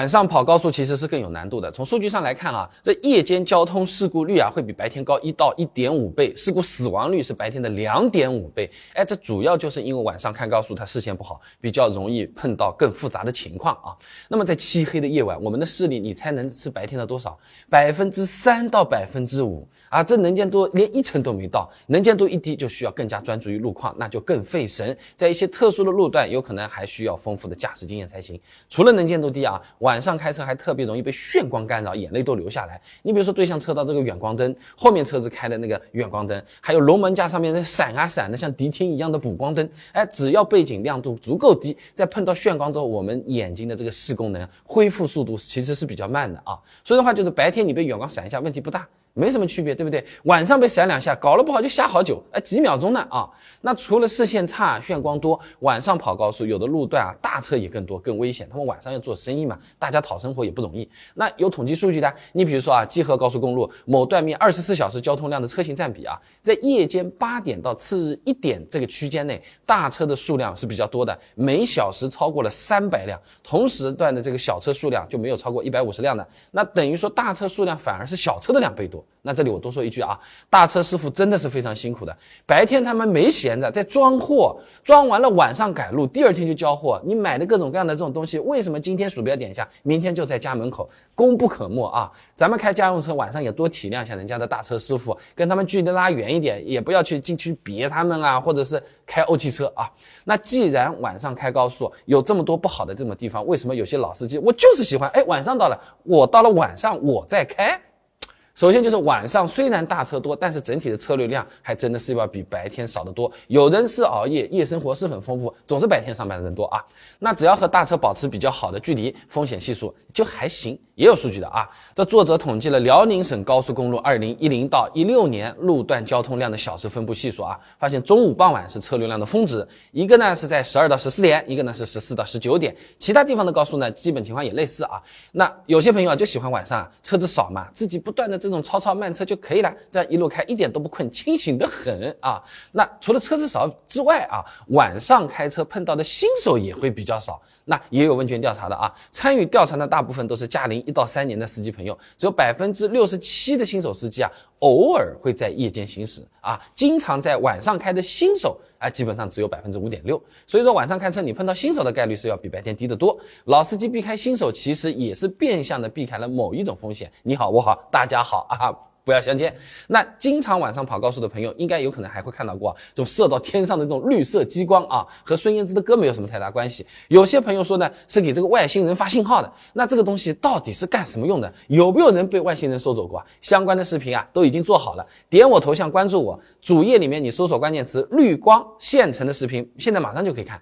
晚上跑高速其实是更有难度的。从数据上来看啊，这夜间交通事故率啊会比白天高一到一点五倍，事故死亡率是白天的两点五倍。哎，这主要就是因为晚上看高速，它视线不好，比较容易碰到更复杂的情况啊。那么在漆黑的夜晚，我们的视力你猜能是白天的多少？百分之三到百分之五啊，这能见度连一成都没到，能见度一低就需要更加专注于路况，那就更费神。在一些特殊的路段，有可能还需要丰富的驾驶经验才行。除了能见度低啊，晚晚上开车还特别容易被炫光干扰，眼泪都流下来。你比如说对向车道这个远光灯，后面车子开的那个远光灯，还有龙门架上面那闪啊闪的像迪厅一样的补光灯，哎，只要背景亮度足够低，在碰到炫光之后，我们眼睛的这个视功能恢复速度其实是比较慢的啊。所以的话，就是白天你被远光闪一下，问题不大。没什么区别，对不对？晚上被闪两下，搞了不好就瞎好久，哎，几秒钟呢啊！那除了视线差、炫光多，晚上跑高速，有的路段啊，大车也更多，更危险。他们晚上要做生意嘛，大家讨生活也不容易。那有统计数据的，你比如说啊，济河高速公路某段面二十四小时交通量的车型占比啊，在夜间八点到次日一点这个区间内，大车的数量是比较多的，每小时超过了三百辆，同时段的这个小车数量就没有超过一百五十辆的。那等于说大车数量反而是小车的两倍多。那这里我多说一句啊，大车师傅真的是非常辛苦的。白天他们没闲着，在装货，装完了晚上赶路，第二天就交货。你买的各种各样的这种东西，为什么今天鼠标点一下，明天就在家门口，功不可没啊？咱们开家用车，晚上也多体谅一下人家的大车师傅，跟他们距离拉远一点，也不要去进去别他们啊，或者是开欧汽车啊。那既然晚上开高速有这么多不好的这么地方，为什么有些老司机我就是喜欢？哎，晚上到了，我到了晚上我再开。首先就是晚上虽然大车多，但是整体的车流量还真的是要比白天少得多。有人是熬夜，夜生活是很丰富，总是白天上班的人多啊。那只要和大车保持比较好的距离，风险系数就还行。也有数据的啊，这作者统计了辽宁省高速公路二零一零到一六年路段交通量的小时分布系数啊，发现中午傍晚是车流量的峰值，一个呢是在十二到十四点，一个呢是十四到十九点，其他地方的高速呢基本情况也类似啊。那有些朋友啊就喜欢晚上车子少嘛，自己不断的这种超超慢车就可以了，这样一路开一点都不困，清醒的很啊。那除了车子少之外啊，晚上开车碰到的新手也会比较少。那也有问卷调查的啊，参与调查的大部分都是驾龄一到三年的司机朋友，只有百分之六十七的新手司机啊，偶尔会在夜间行驶啊，经常在晚上开的新手啊，基本上只有百分之五点六。所以说晚上开车你碰到新手的概率是要比白天低得多。老司机避开新手，其实也是变相的避开了某一种风险。你好，我好，大家好啊。不要相见。那经常晚上跑高速的朋友，应该有可能还会看到过这种射到天上的这种绿色激光啊，和孙燕姿的歌没有什么太大关系。有些朋友说呢，是给这个外星人发信号的。那这个东西到底是干什么用的？有没有人被外星人收走过？相关的视频啊，都已经做好了。点我头像关注我，主页里面你搜索关键词“绿光”现成的视频，现在马上就可以看。